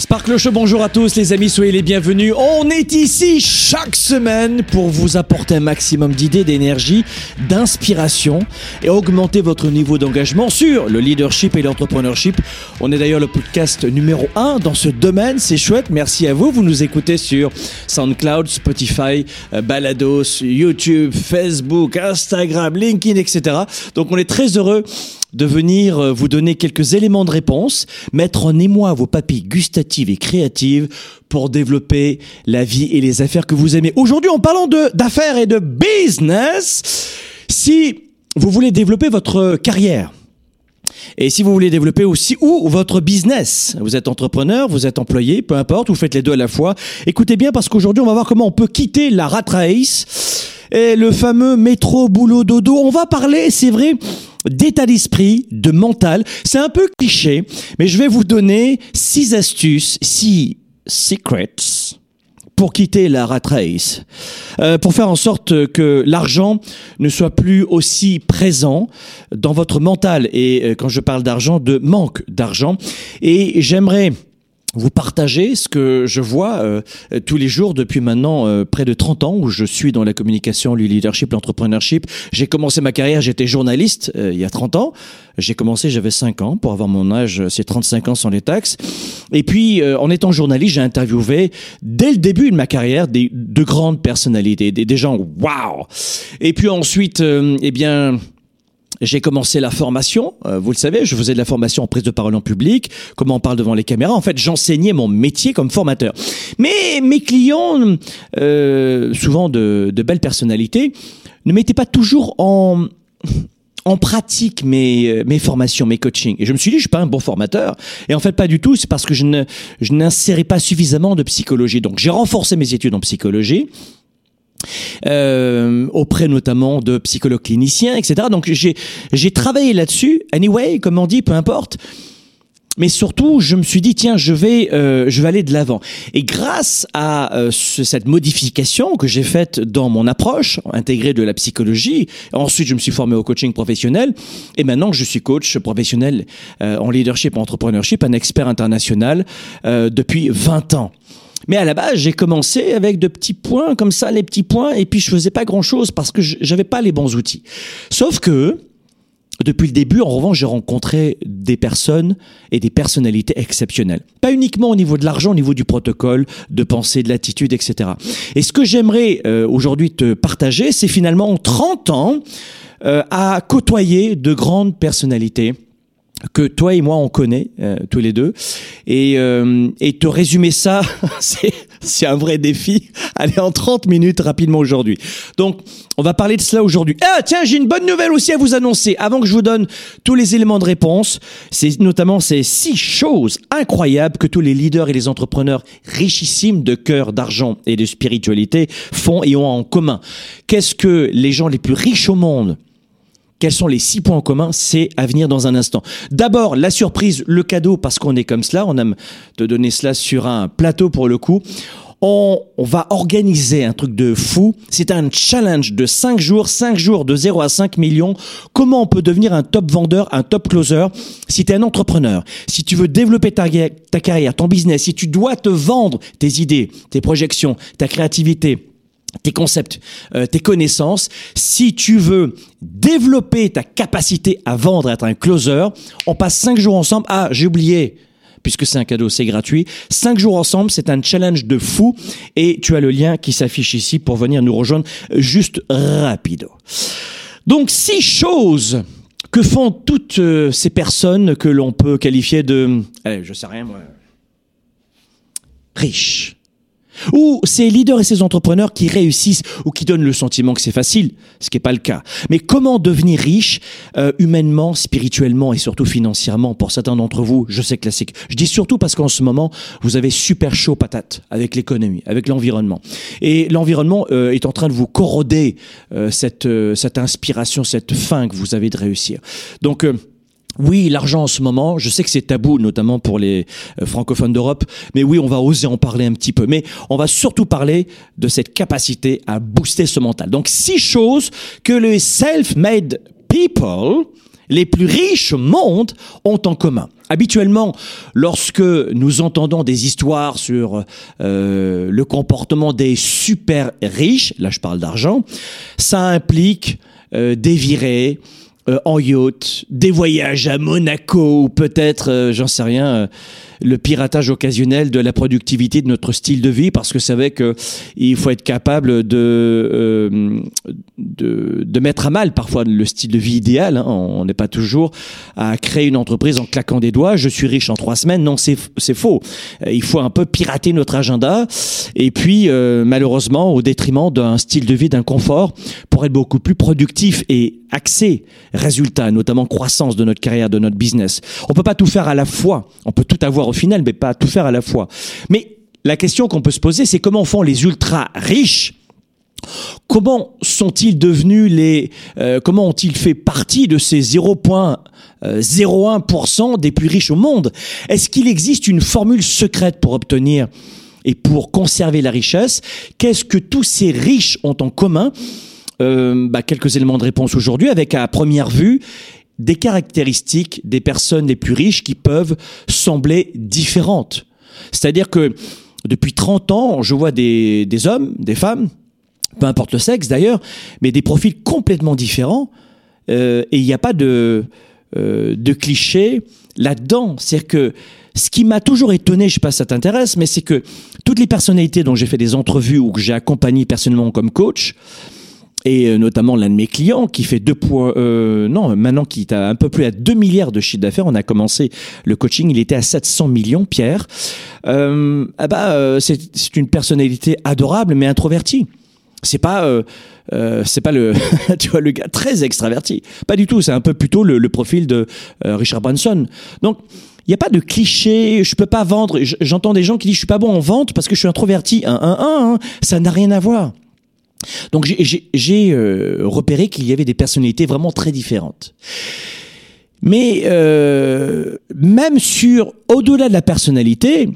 Sparkle Show, bonjour à tous les amis, soyez les bienvenus. On est ici chaque semaine pour vous apporter un maximum d'idées, d'énergie, d'inspiration et augmenter votre niveau d'engagement sur le leadership et l'entrepreneurship. On est d'ailleurs le podcast numéro 1 dans ce domaine, c'est chouette, merci à vous. Vous nous écoutez sur SoundCloud, Spotify, euh, Balados, YouTube, Facebook, Instagram, LinkedIn, etc. Donc on est très heureux de venir euh, vous donner quelques éléments de réponse, mettre en émoi vos papilles gustatives et créatives pour développer la vie et les affaires que vous aimez. Aujourd'hui, en parlant d'affaires et de business, si vous voulez développer votre carrière, et si vous voulez développer aussi ou votre business, vous êtes entrepreneur, vous êtes employé, peu importe, vous faites les deux à la fois. Écoutez bien parce qu'aujourd'hui, on va voir comment on peut quitter la rat race et le fameux métro boulot dodo. On va parler, c'est vrai, d'état d'esprit, de mental. C'est un peu cliché, mais je vais vous donner six astuces, six secrets pour quitter la rat race, euh, pour faire en sorte que l'argent ne soit plus aussi présent dans votre mental. Et euh, quand je parle d'argent, de manque d'argent. Et j'aimerais vous partagez ce que je vois euh, tous les jours depuis maintenant euh, près de 30 ans où je suis dans la communication, le leadership, l'entrepreneurship. J'ai commencé ma carrière, j'étais journaliste euh, il y a 30 ans. J'ai commencé, j'avais 5 ans. Pour avoir mon âge, c'est 35 ans sans les taxes. Et puis, en étant journaliste, j'ai interviewé dès le début de ma carrière des, de grandes personnalités, des, gens waouh. Et puis ensuite, eh bien j'ai commencé la formation, euh, vous le savez, je faisais de la formation en prise de parole en public, comment on parle devant les caméras. En fait, j'enseignais mon métier comme formateur. Mais mes clients, euh, souvent de, de, belles personnalités, ne mettaient pas toujours en en pratique mes, mes formations, mes coachings. Et je me suis dit, je suis pas un bon formateur. Et en fait, pas du tout. C'est parce que je ne, je n'insérais pas suffisamment de psychologie. Donc, j'ai renforcé mes études en psychologie euh, auprès notamment de psychologues cliniciens, etc. Donc j'ai travaillé là-dessus. Anyway, comme on dit, peu importe. Mais surtout, je me suis dit tiens, je vais euh, je vais aller de l'avant. Et grâce à euh, cette modification que j'ai faite dans mon approche intégrée de la psychologie, ensuite je me suis formé au coaching professionnel et maintenant je suis coach professionnel en leadership, en entrepreneurship, un expert international depuis 20 ans. Mais à la base, j'ai commencé avec de petits points comme ça, les petits points, et puis je faisais pas grand chose parce que j'avais pas les bons outils. Sauf que, depuis le début, en revanche, j'ai rencontré des personnes et des personnalités exceptionnelles. Pas uniquement au niveau de l'argent, au niveau du protocole, de pensée, de l'attitude, etc. Et ce que j'aimerais euh, aujourd'hui te partager, c'est finalement 30 ans euh, à côtoyer de grandes personnalités que toi et moi on connaît euh, tous les deux. Et euh, et te résumer ça c'est un vrai défi. Allez en 30 minutes rapidement aujourd'hui. Donc on va parler de cela aujourd'hui. Ah tiens j'ai une bonne nouvelle aussi à vous annoncer. Avant que je vous donne tous les éléments de réponse c'est notamment ces six choses incroyables que tous les leaders et les entrepreneurs richissimes de cœur d'argent et de spiritualité font et ont en commun. Qu'est-ce que les gens les plus riches au monde quels sont les six points en commun? C'est à venir dans un instant. D'abord, la surprise, le cadeau, parce qu'on est comme cela. On aime te donner cela sur un plateau pour le coup. On, va organiser un truc de fou. C'est un challenge de 5 jours, 5 jours de 0 à 5 millions. Comment on peut devenir un top vendeur, un top closer? Si tu es un entrepreneur, si tu veux développer ta, ta carrière, ton business, si tu dois te vendre tes idées, tes projections, ta créativité, tes concepts, euh, tes connaissances. Si tu veux développer ta capacité à vendre, être un closer, on passe cinq jours ensemble. Ah, j'ai oublié. Puisque c'est un cadeau, c'est gratuit. Cinq jours ensemble, c'est un challenge de fou. Et tu as le lien qui s'affiche ici pour venir nous rejoindre juste rapido. Donc, six choses que font toutes euh, ces personnes que l'on peut qualifier de, allez, je sais rien moi, riches ou ces leaders et ces entrepreneurs qui réussissent ou qui donnent le sentiment que c'est facile, ce qui n'est pas le cas. Mais comment devenir riche euh, humainement, spirituellement et surtout financièrement pour certains d'entre vous? Je sais classique. Je dis surtout parce qu'en ce moment, vous avez super chaud patate avec l'économie, avec l'environnement. Et l'environnement euh, est en train de vous corroder euh, cette, cette inspiration, cette faim que vous avez de réussir. Donc, oui, l'argent en ce moment, je sais que c'est tabou, notamment pour les euh, francophones d'Europe, mais oui, on va oser en parler un petit peu. Mais on va surtout parler de cette capacité à booster ce mental. Donc, six choses que les self-made people, les plus riches au monde ont en commun. Habituellement, lorsque nous entendons des histoires sur euh, le comportement des super riches, là je parle d'argent, ça implique euh, des virées euh, en yacht, des voyages à Monaco ou peut-être, euh, j'en sais rien, euh, le piratage occasionnel de la productivité de notre style de vie parce que c'est vrai que il faut être capable de, euh, de, de mettre à mal parfois le style de vie idéal. hein. On n'est pas toujours à créer une entreprise en claquant des doigts. Je suis riche en trois semaines. Non, c'est c'est faux. Euh, Il faut un peu pirater notre agenda et puis euh, malheureusement au détriment d'un style de vie, d'un confort pour être beaucoup plus productif et axé résultat, notamment croissance de notre carrière, de notre business. On peut pas tout faire à la fois. On peut tout avoir au final, mais pas tout faire à la fois. Mais la question qu'on peut se poser, c'est comment font les ultra riches Comment sont-ils devenus les euh, Comment ont-ils fait partie de ces 0,01% des plus riches au monde? Est-ce qu'il existe une formule secrète pour obtenir et pour conserver la richesse? Qu'est-ce que tous ces riches ont en commun? Euh, bah, Quelques éléments de réponse aujourd'hui, avec à première vue des caractéristiques des personnes les plus riches qui peuvent sembler différentes. C'est-à-dire que depuis 30 ans, je vois des, hommes, des femmes, peu importe le sexe d'ailleurs, mais des profils complètement différents. euh, et il n'y a pas de, euh, de cliché là-dedans. C'est-à-dire que ce qui m'a toujours étonné, je sais pas si ça t'intéresse, mais c'est que toutes les personnalités dont j'ai fait des entrevues ou que j'ai accompagné personnellement comme coach, et euh, notamment l'un de mes clients qui fait deux points, euh, non, maintenant qui est à un peu plus à 2 milliards de chiffre d'affaires. On a commencé le coaching, il était à 700 millions, Pierre. Euh, ah bah, euh, c'est une personnalité adorable, mais introvertie. C'est pas, euh, euh, c'est pas le, tu vois, le gars très extraverti. Pas du tout. C'est un peu plutôt le, le profil de Richard Branson. Donc, il n'y a pas de cliché. Je peux pas vendre. J'entends des gens qui disent je suis pas bon en vente parce que je suis introverti. Un, un, un, un. Ça n'a rien à voir. Donc j'ai- euh, repéré qu'il y avait des personnalités vraiment très différentes. Mais euh, même sur au-delà de la personnalité,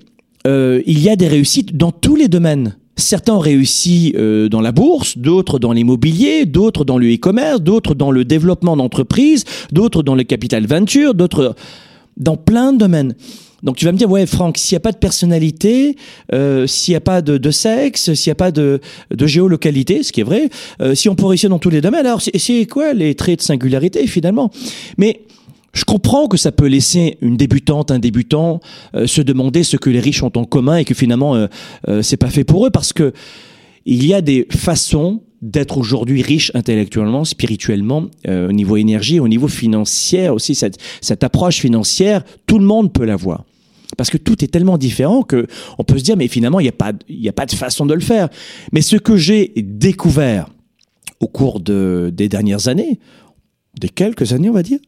euh, il y a des réussites dans tous les domaines. Certains ont réussi dans la bourse, d'autres dans l'immobilier, d'autres dans le e-commerce, d'autres dans le développement d'entreprises, d'autres dans le capital venture, d'autres dans plein de domaines. Donc tu vas me dire, ouais Franck, s'il n'y a pas de personnalité, euh, s'il n'y a pas de, de sexe, s'il n'y a pas de, de géolocalité, ce qui est vrai, euh, si on peut réussir dans tous les domaines, alors c'est- quoi les traits de singularité finalement? Mais je comprends que ça peut laisser une débutante, un débutant euh, se demander ce que les riches ont en commun et que finalement euh, euh, c'est pas fait pour eux parce que il y a des façons d'être aujourd'hui riche intellectuellement, spirituellement, euh, au niveau énergie, au niveau financier aussi. Cette, cette approche financière, tout le monde peut l'avoir. Parce que tout est tellement différent que on peut se dire, mais finalement, il n'y a, pas, de façon de le faire. Mais ce que j'ai découvert au cours de, des dernières années, des quelques années, on va dire,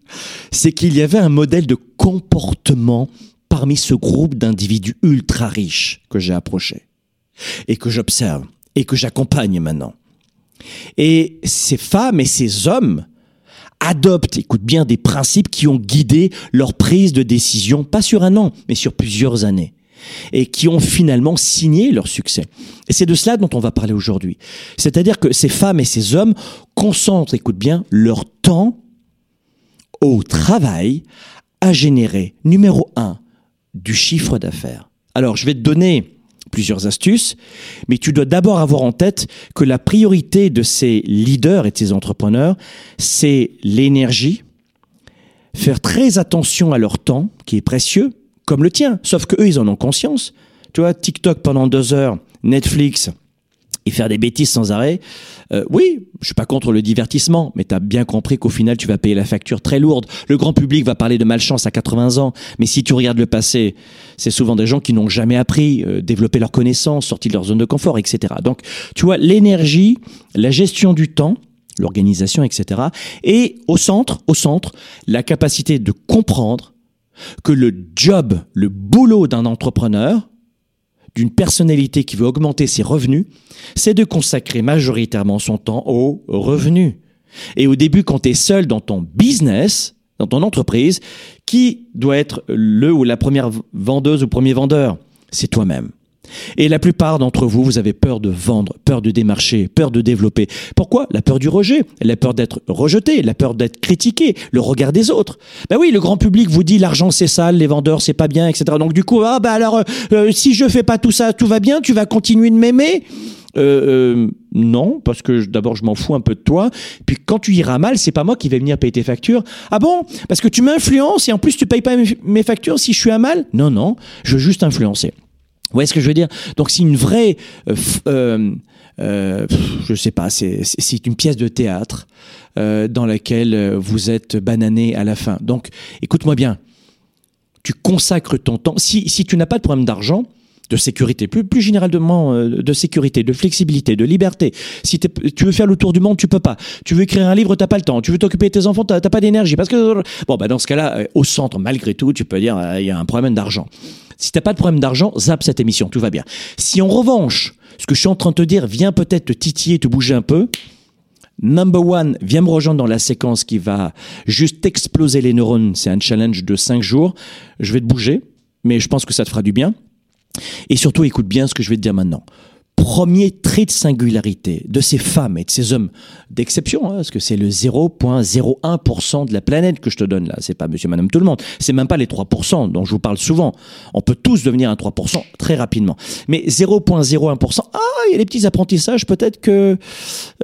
c'est qu'il y avait un modèle de comportement parmi ce groupe d'individus ultra riches que j'ai approché et que j'observe et que j'accompagne maintenant. Et ces femmes et ces hommes adoptent, écoute bien, des principes qui ont guidé leur prise de décision, pas sur un an, mais sur plusieurs années, et qui ont finalement signé leur succès. Et c'est de cela dont on va parler aujourd'hui. C'est-à-dire que ces femmes et ces hommes concentrent, écoute bien, leur temps au travail à générer, numéro un, du chiffre d'affaires. Alors, je vais te donner plusieurs astuces, mais tu dois d'abord avoir en tête que la priorité de ces leaders et de ces entrepreneurs, c'est l'énergie, faire très attention à leur temps, qui est précieux, comme le tien, sauf que eux, ils en ont conscience. Tu vois, TikTok pendant deux heures, Netflix, et faire des bêtises sans arrêt. Euh, oui, je suis pas contre le divertissement, mais tu as bien compris qu'au final, tu vas payer la facture très lourde. Le grand public va parler de malchance à 80 ans, mais si tu regardes le passé, c'est souvent des gens qui n'ont jamais appris, euh, développé leurs connaissances, sorti de leur zone de confort, etc. Donc, tu vois, l'énergie, la gestion du temps, l'organisation, etc. Et au centre, au centre, la capacité de comprendre que le job, le boulot d'un entrepreneur, d'une personnalité qui veut augmenter ses revenus, c'est de consacrer majoritairement son temps aux revenus. Et au début, quand tu es seul dans ton business, dans ton entreprise, qui doit être le ou la première vendeuse ou premier vendeur? C'est toi-même. Et la plupart d'entre vous, vous avez peur de vendre, peur de démarcher, peur de développer. Pourquoi? La peur du rejet, la peur d'être rejeté, la peur d'être critiqué, le regard des autres. Ben oui, le grand public vous dit l'argent c'est sale, les vendeurs c'est pas bien, etc. Donc du coup, ah ben alors, euh, euh, si je fais pas tout ça, tout va bien, tu vas continuer de m'aimer? Euh, non, parce que d'abord je m'en fous un peu de toi. Puis quand tu iras mal, c'est pas moi qui vais venir payer tes factures. Ah bon? Parce que tu m'influences et en plus tu payes pas mes factures si je suis à mal? Non, non, je veux juste influencer. Vous voyez ce que je veux dire? Donc c'est une vraie, euh, euh, euh, je sais pas, c'est une pièce de théâtre euh, dans laquelle vous êtes banané à la fin. Donc écoute-moi bien, tu consacres ton temps. Si, tu n'as pas de problème d'argent, de sécurité, plus, plus généralement euh, de sécurité, de flexibilité, de liberté. Si tu veux faire le tour du monde, tu peux pas. Tu veux écrire un livre, t'as pas le temps. Tu veux t'occuper de tes enfants, t'as pas d'énergie. Parce que bon, bah dans ce cas-là, euh, au centre, malgré tout, tu peux dire euh, il y a un problème d'argent. Si t'as pas de problème d'argent, zappe cette émission, tout va bien. Si en revanche, ce que je suis en train de te dire vient peut-être te titiller, te bouger un peu, Number one, viens me rejoindre dans la séquence qui va juste exploser les neurones. C'est un challenge de 5 jours. Je vais te bouger, mais je pense que ça te fera du bien. Et surtout, écoute bien ce que je vais te dire maintenant. Premier trait de singularité de ces femmes et de ces hommes d'exception, hein, parce que c'est le 0,01% de la planète que je te donne là. C'est pas monsieur, madame, tout le monde. C'est même pas les 3% dont je vous parle souvent. On peut tous devenir un 3% très rapidement. Mais 0,01%, ah, il y a des petits apprentissages peut-être que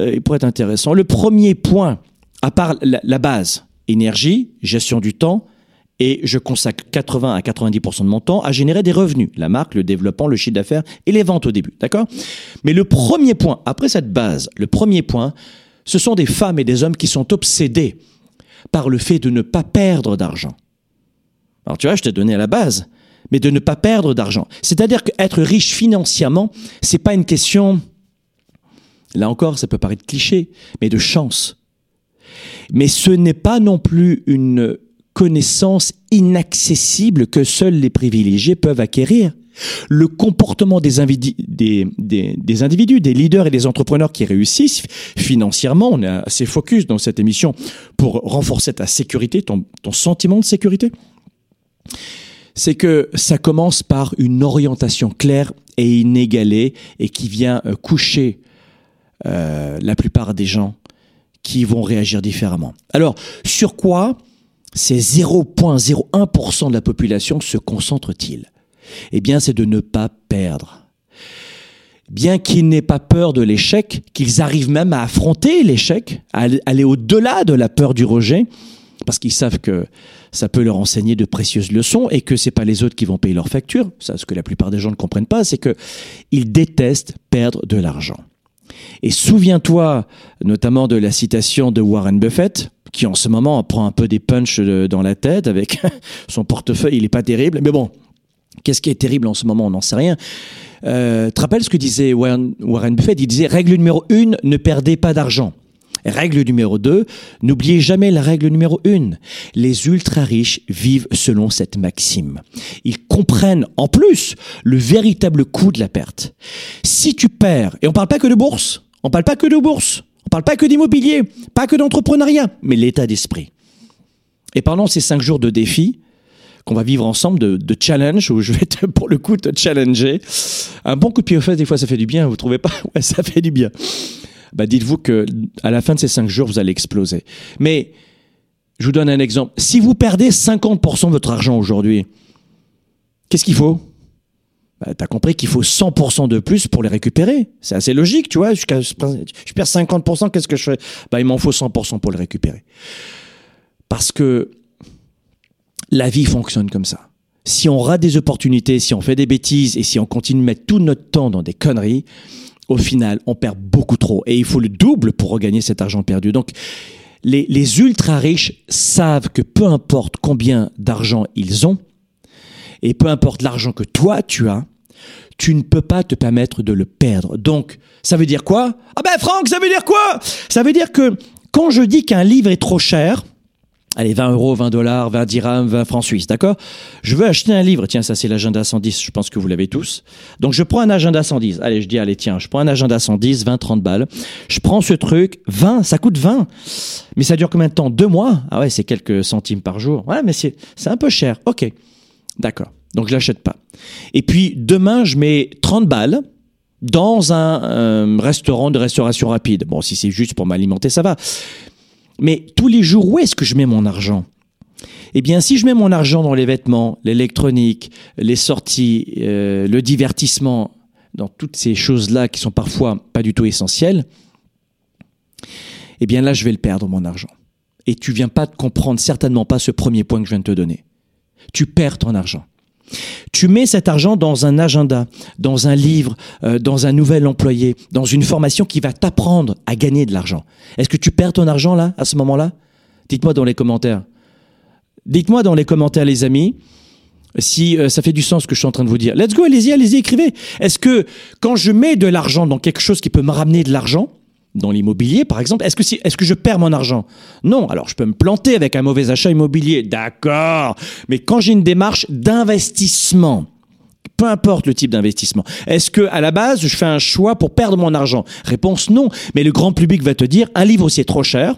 euh, il pourrait être intéressant. Le premier point, à part la base, énergie, gestion du temps, et je consacre 80 à 90% de mon temps à générer des revenus, la marque, le développement, le chiffre d'affaires et les ventes au début, d'accord? Mais le premier point, après cette base, le premier point, ce sont des femmes et des hommes qui sont obsédés par le fait de ne pas perdre d'argent. Alors tu vois, je t'ai donné à la base, mais de ne pas perdre d'argent. C'est-à-dire qu'être riche financièrement, c'est pas une question, là encore, ça peut paraître cliché, mais de chance. Mais ce n'est pas non plus une connaissance inaccessible que seuls les privilégiés peuvent acquérir. Le comportement des, des, des, individus, des leaders et des entrepreneurs qui réussissent financièrement, on est assez focus dans cette émission pour renforcer ta sécurité, ton, ton sentiment de sécurité, c'est que ça commence par une orientation claire et inégalée et qui vient euh, coucher euh, la plupart des gens qui vont réagir différemment. Alors, sur quoi ces 0,01% de la population se concentre-t-il Eh bien, c'est de ne pas perdre. Bien qu'ils n'aient pas peur de l'échec, qu'ils arrivent même à affronter l'échec, à aller au-delà de la peur du rejet, parce qu'ils savent que ça peut leur enseigner de précieuses leçons et que c'est pas les autres qui vont payer leurs factures. Ça, ce que la plupart des gens ne comprennent pas, c'est que ils détestent perdre de l'argent. Et souviens-toi notamment de la citation de Warren Buffett, qui en ce moment prend un peu des punchs dans la tête avec son portefeuille, il est pas terrible. Mais bon, qu'est-ce qui est terrible en ce moment? On n'en sait rien. Euh, tu te rappelles ce que disait Warren, Buffett? Il disait règle numéro une, ne perdez pas d'argent. Règle numéro 2, n'oubliez jamais la règle numéro 1. Les ultra riches vivent selon cette maxime. Ils comprennent en plus le véritable coût de la perte. Si tu perds, et on parle pas que de bourse, on parle pas que de bourse, on parle pas que d'immobilier, pas que d'entrepreneuriat, mais l'état d'esprit. Et pendant ces cinq jours de défi, qu'on va vivre ensemble de, challenge où je vais te, pour le coup te challenger. Un bon coup de pied aux fesses, des fois, ça fait du bien. Vous trouvez pas? Ouais, ça fait du bien bah dites-vous que à la fin de ces cinq jours, vous allez exploser. Mais je vous donne un exemple. Si vous perdez 50% de votre argent aujourd'hui, qu'est-ce qu'il faut? Bah, Tu as compris qu'il faut 100% de plus pour les récupérer. C'est assez logique, tu vois. Je, je perds 50%, qu'est-ce que je fais? Bah, Il m'en faut 100% pour les récupérer. Parce que la vie fonctionne comme ça. Si on rate des opportunités, si on fait des bêtises et si on continue de mettre tout notre temps dans des conneries, au final, on perd beaucoup trop. Et il faut le double pour regagner cet argent perdu. Donc, les, ultra riches savent que peu importe combien d'argent ils ont, et peu importe l'argent que toi tu as, tu ne peux pas te permettre de le perdre. Donc, ça veut dire quoi? Ah ben Franck, ça veut dire quoi? Ça veut dire que quand je dis qu'un livre est trop cher, Allez, 20 euros, 20 dollars, 20 dirhams, 20 francs suisses, d'accord? Je veux acheter un livre. Tiens, ça c'est l'agenda 110, je pense que vous l'avez tous. Donc je prends un agenda 110. Allez, je dis, allez, tiens, je prends un agenda 110, 20, 30 balles. Je prends ce truc, 20, ça coûte 20. Mais ça dure combien de temps? Deux mois? Ah ouais, c'est quelques centimes par jour. Ouais, mais c'est un peu cher. Ok, d'accord. Donc je l'achète pas. Et puis demain, je mets 30 balles dans un euh, restaurant de restauration rapide. Bon, si c'est juste pour m'alimenter, ça va. Mais tous les jours, où est-ce que je mets mon argent? Eh bien, si je mets mon argent dans les vêtements, l'électronique, les sorties, euh, le divertissement, dans toutes ces choses-là qui sont parfois pas du tout essentielles, eh bien là, je vais le perdre, mon argent. Et tu viens pas de comprendre certainement pas ce premier point que je viens de te donner. Tu perds ton argent. Tu mets cet argent dans un agenda, dans un livre, euh, dans un nouvel employé, dans une formation qui va t'apprendre à gagner de l'argent. Est-ce que tu perds ton argent là, à ce moment-là? Dites-moi dans les commentaires. Dites-moi dans les commentaires, les amis, si euh, ça fait du sens ce que je suis en train de vous dire. Let's go, allez-y, allez-y, écrivez. Est-ce que quand je mets de l'argent dans quelque chose qui peut me ramener de l'argent, dans l'immobilier, par exemple, est-ce que, si, est-ce que je perds mon argent? Non. Alors, je peux me planter avec un mauvais achat immobilier, d'accord. Mais quand j'ai une démarche d'investissement, peu importe le type d'investissement. Est-ce que à la base, je fais un choix pour perdre mon argent? Réponse non. Mais le grand public va te dire un livre c'est trop cher.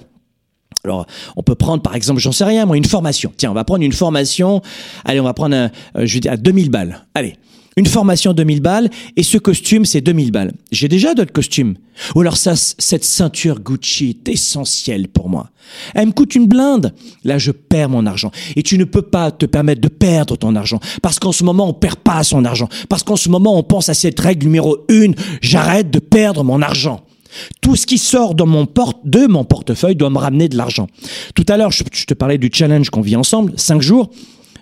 Alors, on peut prendre, par exemple, j'en sais rien, moi, une formation. Tiens, on va prendre une formation. Allez, on va prendre, un, euh, je dire, à 2000 balles. Allez, une formation 2000 balles et ce costume c'est 2000 balles. J'ai déjà d'autres costumes. Ou alors ça, cette ceinture Gucci est essentielle pour moi. Elle me coûte une blinde. Là, je perds mon argent. Et tu ne peux pas te permettre de perdre ton argent. Parce qu'en ce moment, on perd pas son argent. Parce qu'en ce moment, on pense à cette règle numéro une. J'arrête de perdre mon argent. Tout ce qui sort de mon, porte, de mon portefeuille doit me ramener de l'argent. Tout à l'heure, je, te parlais du challenge qu'on vit ensemble, cinq jours.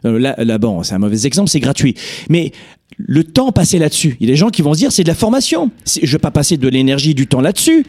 Euh, là, là, bon, c'est un mauvais exemple, c'est gratuit. Mais le temps passé là-dessus. Il y a des gens qui vont se dire c'est de la formation. Je vais pas passer de l'énergie du temps là-dessus.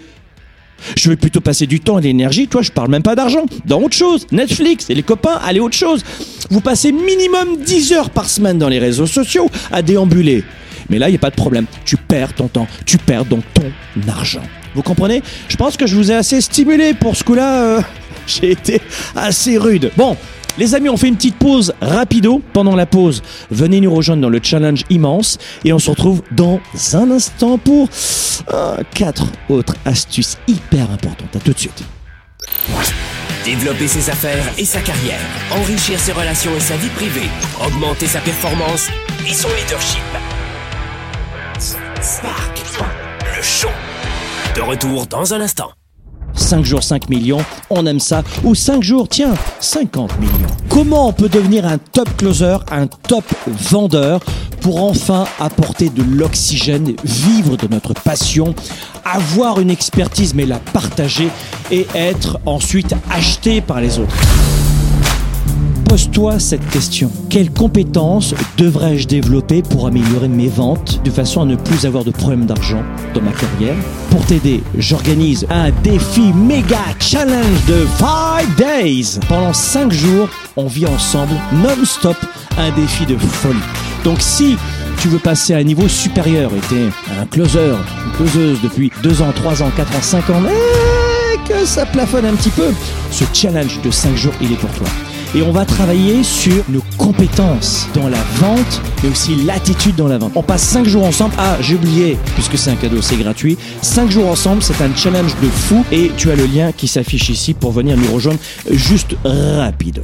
Je vais plutôt passer du temps et de l'énergie. Toi, je parle même pas d'argent. Dans autre chose. Netflix et les copains, allez autre chose. Vous passez minimum 10 heures par semaine dans les réseaux sociaux à déambuler. Mais là, il n'y a pas de problème. Tu perds ton temps. Tu perds donc ton argent. Vous comprenez? Je pense que je vous ai assez stimulé pour ce coup-là. Euh, j'ai été assez rude. Bon, les amis, on fait une petite pause rapido. Pendant la pause, venez nous rejoindre dans le challenge immense et on se retrouve dans un instant pour euh, quatre autres astuces hyper importantes. À tout de suite. Développer ses affaires et sa carrière, enrichir ses relations et sa vie privée, augmenter sa performance et son leadership. Spark, le show. De retour dans un instant. 5 jours 5 millions, on aime ça. Ou 5 jours, tiens, 50 millions. Comment on peut devenir un top closer, un top vendeur pour enfin apporter de l'oxygène, vivre de notre passion, avoir une expertise mais la partager et être ensuite acheté par les autres? Pose-toi cette question. Quelles compétences devrais-je développer pour améliorer mes ventes de façon à ne plus avoir de problème d'argent dans ma carrière? Pour t'aider, j'organise un défi méga challenge de 5 days. Pendant 5 jours, on vit ensemble non-stop un défi de folie. Donc si tu veux passer à un niveau supérieur et t'es un closer, une closeuse depuis 2 ans, 3 ans, 4 ans, 5 ans, mais que ça plafonne un petit peu, ce challenge de 5 jours, il est pour toi et on va travailler sur nos compétences dans la vente, mais aussi l'attitude dans la vente. On passe 5 jours ensemble. Ah, j'ai oublié, puisque c'est un cadeau, c'est gratuit. 5 jours ensemble, c'est un challenge de fou et tu as le lien qui s'affiche ici pour venir nous rejoindre juste rapide.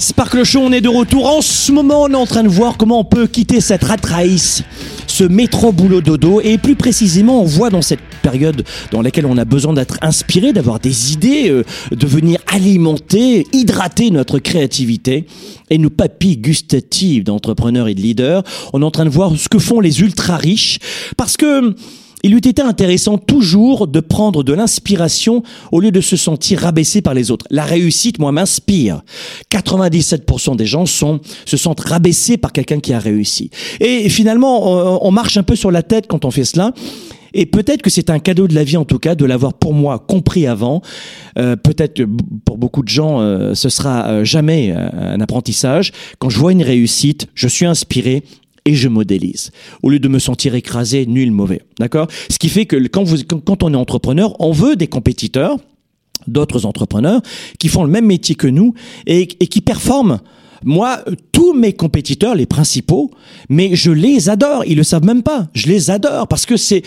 Sparkle Show, on est de retour. En ce moment, on est en train de voir comment on peut quitter cette rat race, ce métro boulot dodo. Et plus précisément, on voit dans cette période dans laquelle on a besoin d'être inspiré, d'avoir des idées, euh, de venir alimenter, hydrater notre créativité et nos papilles gustatives d'entrepreneurs et de leaders. On est en train de voir ce que font les ultra riches. Parce que il eût été intéressant toujours de prendre de l'inspiration au lieu de se sentir rabaissé par les autres. La réussite, moi, m'inspire. 97% des gens sont, se sentent rabaissés par quelqu'un qui a réussi. Et finalement, on marche un peu sur la tête quand on fait cela. Et peut-être que c'est un cadeau de la vie en tout cas de l'avoir pour moi compris avant. Euh, peut-être pour beaucoup de gens, euh, ce sera euh, jamais un apprentissage. Quand je vois une réussite, je suis inspiré et je modélise. Au lieu de me sentir écrasé, nul, mauvais. D'accord? Ce qui fait que quand, on est entrepreneur, on veut des compétiteurs, d'autres entrepreneurs, qui font le même métier que nous et, qui performent. Moi, tous mes compétiteurs, les principaux, mais je les adore. Ils le savent même pas. Je les adore parce que c'est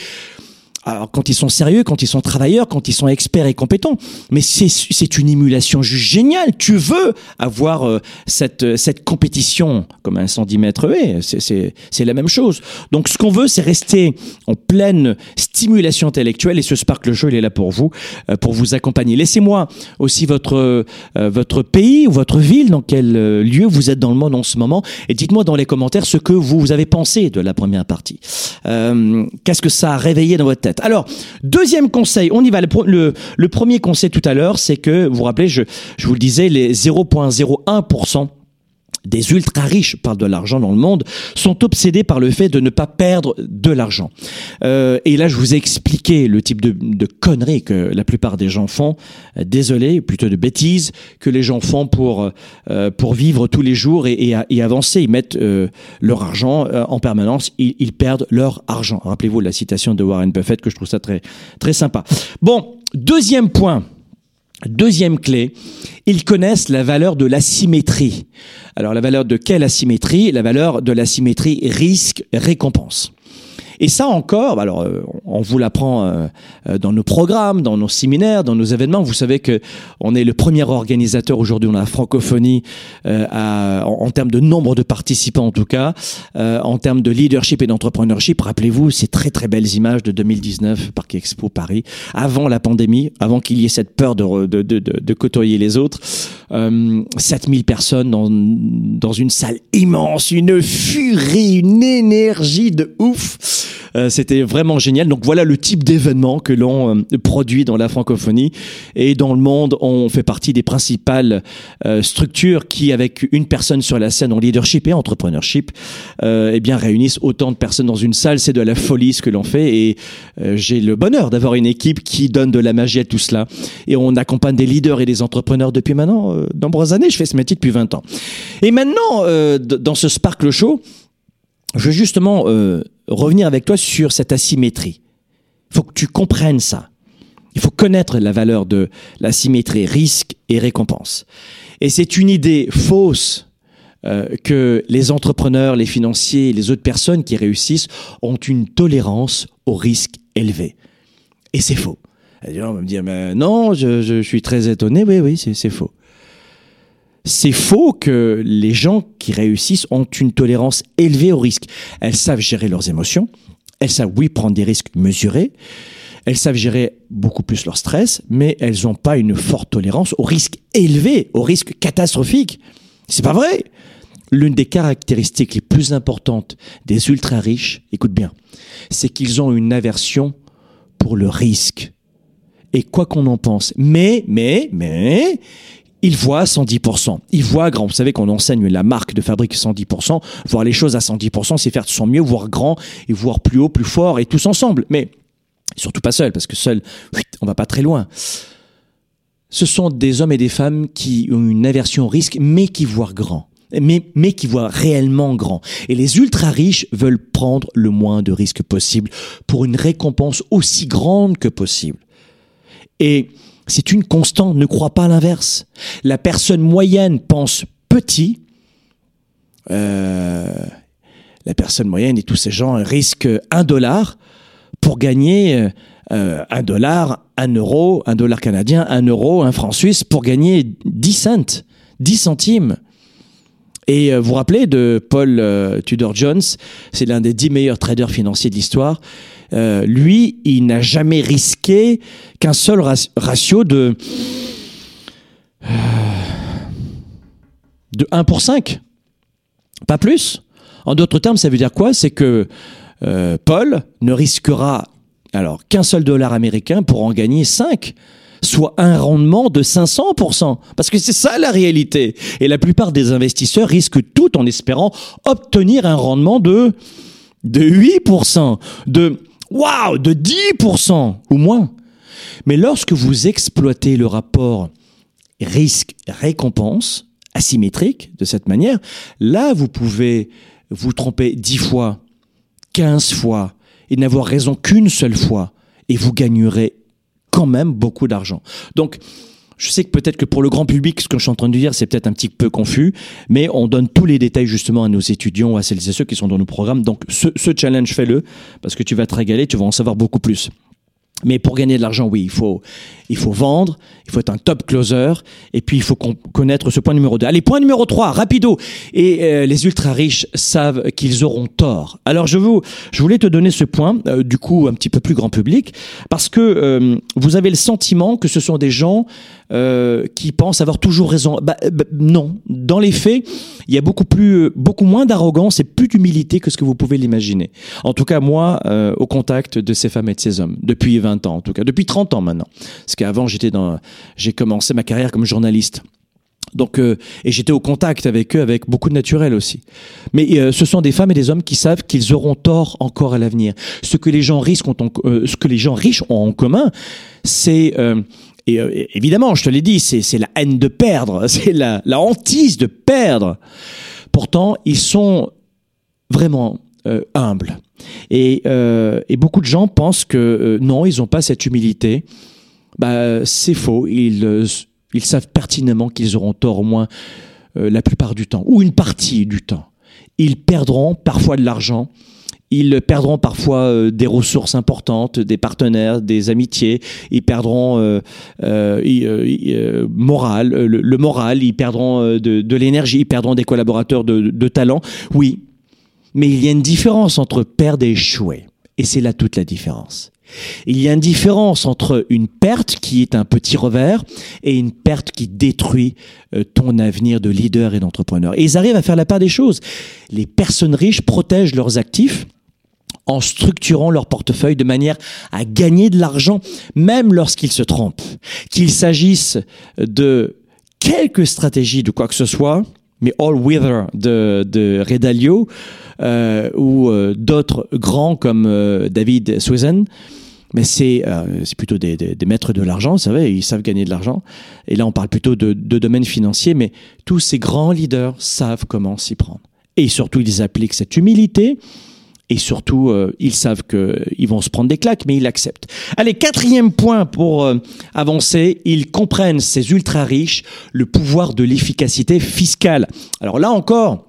alors quand ils sont sérieux, quand ils sont travailleurs, quand ils sont experts et compétents. Mais c'est une émulation juste géniale. Tu veux avoir euh, cette, cette compétition comme un 110 mètres C'est la même chose. Donc ce qu'on veut, c'est rester en pleine stimulation intellectuelle et ce Sparkle Show, il est là pour vous, euh, pour vous accompagner. Laissez-moi aussi votre, euh, votre pays ou votre ville, dans quel lieu vous êtes dans le monde en ce moment et dites-moi dans les commentaires ce que vous avez pensé de la première partie. Qu'est-ce que ça a réveillé dans votre tête? Alors, deuxième conseil, on y va. Le, premier conseil tout à l'heure, c'est que, vous vous rappelez, je, je vous le disais, les 0,01% des ultra riches, parle de l'argent dans le monde, sont obsédés par le fait de ne pas perdre de l'argent. Euh, et là, je vous ai expliqué le type de, de conneries que la plupart des gens font. Euh, désolé, plutôt de bêtises que les gens font pour euh, pour vivre tous les jours et, et, et avancer. Ils mettent euh, leur argent euh, en permanence. Ils, ils perdent leur argent. Rappelez-vous la citation de Warren Buffett que je trouve ça très très sympa. Bon, deuxième point. Deuxième clé, ils connaissent la valeur de l'asymétrie. Alors la valeur de quelle asymétrie? La valeur de l'asymétrie risque-récompense. Et ça encore, bah alors euh, on vous l'apprend euh, euh, dans nos programmes, dans nos séminaires, dans nos événements. Vous savez que on est le premier organisateur aujourd'hui dans la francophonie à, en, en, termes de nombre de participants en tout cas, en termes de leadership et d'entrepreneurship. Rappelez-vous ces très très belles images de 2019 Parc Expo Paris, avant la pandémie, avant qu'il y ait cette peur de, de, de, de côtoyer les autres. Euh, 7000 personnes dans, dans une salle immense, une furie, une énergie de ouf. Euh, c'était vraiment génial. Donc voilà le type d'événement que l'on euh, produit dans la francophonie et dans le monde. On fait partie des principales euh, structures qui, avec une personne sur la scène en leadership et entrepreneurship, eh bien réunissent autant de personnes dans une salle. C'est de la folie ce que l'on fait et j'ai le bonheur d'avoir une équipe qui donne de la magie à tout cela. Et on accompagne des leaders et des entrepreneurs depuis maintenant de nombreuses années. Je fais ce métier depuis 20 ans. Et maintenant, dans ce Sparkle Show, je veux justement revenir avec toi sur cette asymétrie. Il faut que tu comprennes ça. Il faut connaître la valeur de l'asymétrie, risque et récompense. Et c'est une idée fausse euh, que les entrepreneurs, les financiers, les autres personnes qui réussissent ont une tolérance au risque élevé. Et c'est faux. On va me dire, mais non, je suis très étonné. Oui, oui, c'est faux c'est faux que les gens qui réussissent ont une tolérance élevée au risque. Elles savent gérer leurs émotions, elles savent, oui, prendre des risques mesurés, elles savent gérer beaucoup plus leur stress, mais elles n'ont pas une forte tolérance au risque élevé, au risque catastrophique. C'est pas vrai. L'une des caractéristiques les plus importantes des ultra riches, écoute bien, c'est qu'ils ont une aversion pour le risque. Et quoi qu'on en pense, mais, mais, mais, il voit 110%. Il voit grand. Vous savez qu'on enseigne la marque de fabrique 110%. Voir les choses à 110%, c'est faire de son mieux, voir grand et voir plus haut, plus fort et tous ensemble. Mais surtout pas seul, parce que seul, on va pas très loin. Ce sont des hommes et des femmes qui ont une aversion au risque, mais qui voient grand. Mais, mais qui voient réellement grand. Et les ultra riches veulent prendre le moins de risques possible pour une récompense aussi grande que possible. Et c'est une constante, ne crois pas l'inverse. La personne moyenne pense petit. Euh, la personne moyenne et tous ces gens risquent un dollar pour gagner euh, un dollar, un euro, un dollar canadien, un euro, un franc suisse pour gagner 10 cents, 10 centimes. Et euh, vous vous rappelez de Paul euh, Tudor Jones, c'est l'un des 10 meilleurs traders financiers de l'histoire. Euh, lui, il n'a jamais risqué qu'un seul ra- ratio de de 1 pour 5. Pas plus. En d'autres termes, ça veut dire quoi? C'est que euh, Paul ne risquera alors qu'un seul dollar américain pour en gagner 5 soit un rendement de 500%. Parce que c'est ça la réalité. Et la plupart des investisseurs risquent tout en espérant obtenir un rendement de, de 8%, de, waouh, de 10% ou moins. Mais lorsque vous exploitez le rapport risque-récompense asymétrique de cette manière, là, vous pouvez vous tromper 10 fois, 15 fois et n'avoir raison qu'une seule fois et vous gagnerez quand même beaucoup d'argent. Donc, je sais que peut-être que pour le grand public, ce que je suis en train de dire, c'est peut-être un petit peu confus, mais on donne tous les détails justement à nos étudiants, à celles et ceux qui sont dans nos programmes. Donc, ce, challenge, fais-le, parce que tu vas te régaler, tu vas en savoir beaucoup plus. Mais pour gagner de l'argent, oui, il faut, il faut vendre, il faut être un top closer, et puis il faut con- connaître ce point numéro 2. Allez, point numéro 3, rapido. Et euh, les ultra riches savent qu'ils auront tort. Alors je, voulais te donner ce point, euh, du coup un petit peu plus grand public, parce que euh, vous avez le sentiment que ce sont des gens qui pensent avoir toujours raison. Bah, bah, non, dans les faits, il y a beaucoup plus, beaucoup moins d'arrogance et plus d'humilité que ce que vous pouvez l'imaginer. En tout cas, moi, au contact de ces femmes et de ces hommes, depuis 20 ans, en tout cas, depuis 30 ans maintenant. Qu'avant, j'étais dans, j'ai commencé ma carrière comme journaliste. Donc, euh, et j'étais au contact avec eux, avec beaucoup de naturel aussi. Mais euh, ce sont des femmes et des hommes qui savent qu'ils auront tort encore à l'avenir. Ce que les gens riches ont, en, euh, riches ont en commun, c'est et évidemment, je te l'ai dit, c'est la haine de perdre, c'est la, hantise de perdre. Pourtant, ils sont vraiment humbles. Et, beaucoup de gens pensent que non, ils n'ont pas cette humilité. Bah, c'est faux. Ils, euh, ils savent pertinemment qu'ils auront tort au moins euh, la plupart du temps, ou une partie du temps. Ils perdront parfois de l'argent, ils perdront parfois euh, des ressources importantes, des partenaires, des amitiés. Ils perdront moral, le, moral. Ils perdront de, l'énergie. Ils perdront des collaborateurs de talent. Oui, mais il y a une différence entre perdre et échouer. Et c'est là toute la différence. Il y a une différence entre une perte qui est un petit revers et une perte qui détruit euh, ton avenir de leader et d'entrepreneur. Et ils arrivent à faire la part des choses. Les personnes riches protègent leurs actifs en structurant leur portefeuille de manière à gagner de l'argent, même lorsqu'ils se trompent. Qu'il s'agisse de quelques stratégies de quoi que ce soit, mais All Weather de, de Ray Dalio, euh, ou euh, d'autres grands comme David Swezen, mais c'est euh, plutôt des, des, maîtres de l'argent, vous savez, ils savent gagner de l'argent. Et là, on parle plutôt de, de domaine financier, mais tous ces grands leaders savent comment s'y prendre. Et surtout, ils appliquent cette humilité et surtout, euh, ils savent qu'ils vont se prendre des claques, mais ils l'acceptent. Allez, quatrième point pour euh, avancer, ils comprennent, ces ultra riches, le pouvoir de l'efficacité fiscale. Alors là encore,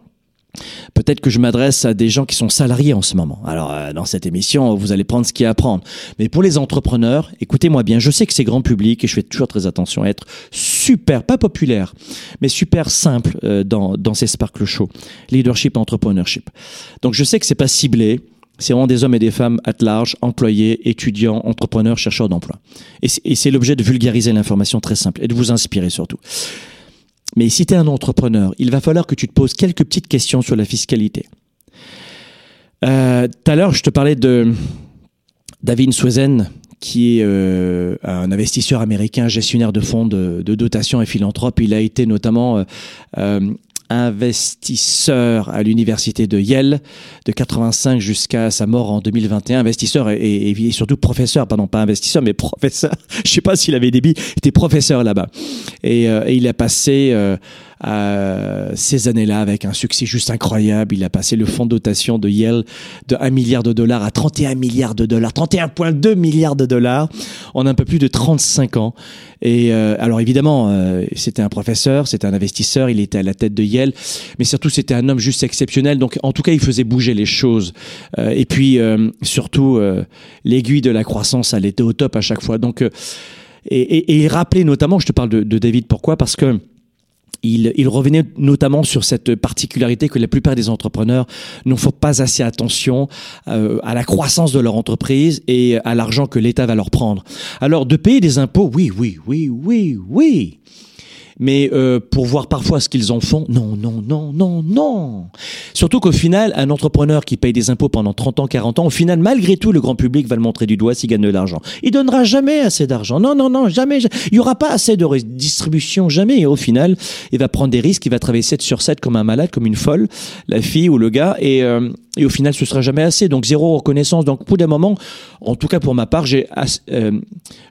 Peut-être que je m'adresse à des gens qui sont salariés en ce moment. Alors, euh, dans cette émission, vous allez prendre ce qu'il y a à prendre. Mais pour les entrepreneurs, écoutez-moi bien, je sais que c'est grand public et je fais toujours très attention à être super, pas populaire, mais super simple euh, dans, dans ces Sparkle Show. Leadership, entrepreneurship. Donc, je sais que c'est pas ciblé. C'est vraiment des hommes et des femmes at large, employés, étudiants, entrepreneurs, chercheurs d'emploi. Et c'est- et c'est l'objet de vulgariser l'information très simple et de vous inspirer surtout. Mais si tu es un entrepreneur, il va falloir que tu te poses quelques petites questions sur la fiscalité. Euh, Tout à l'heure, je te parlais de David Swezen, qui est euh, un investisseur américain, gestionnaire de fonds de, dotation et philanthrope. Il a été notamment euh, investisseur à l'université de Yale de 85 jusqu'à sa mort en 2021. Investisseur et, et- et surtout professeur, pardon, pas investisseur, mais professeur. Je sais pas s'il avait billes, il était professeur là-bas. Et, euh, et il a passé euh, euh, ces années-là avec un succès juste incroyable. Il a passé le fonds de dotation de Yale de 1 milliard de dollars à 31 milliards de dollars, 31,2 milliards de dollars en un peu plus de 35 ans. Et euh, alors évidemment, euh, c'était un professeur, c'était un investisseur, il était à la tête de Yale, mais surtout c'était un homme juste exceptionnel. Donc en tout cas, il faisait bouger les choses. Euh, et puis surtout, l'aiguille de la croissance, elle était au top à chaque fois. Donc et, et, et rappeler notamment, je te parle de, de David, pourquoi? Parce que il, revenait notamment sur cette particularité que la plupart des entrepreneurs ne font pas assez attention euh, à la croissance de leur entreprise et à l'argent que l'État va leur prendre. Alors de payer des impôts, oui, oui, oui, oui, oui mais euh, pour voir parfois ce qu'ils en font, non, non, non, non, non. Surtout qu'au final, un entrepreneur qui paye des impôts pendant 30 ans, 40 ans, au final, malgré tout, le grand public va le montrer du doigt s'il gagne de l'argent. Il donnera jamais assez d'argent. Non, non, non, jamais. Il y aura pas assez de distribution, jamais. Et au final, il va prendre des risques, il va travailler 7 sur 7 comme un malade, comme une folle, la fille ou le gars, et, euh, et au final, ce sera jamais assez. Donc, zéro reconnaissance. Donc, au bout d'un moment, en tout cas pour ma part, euh,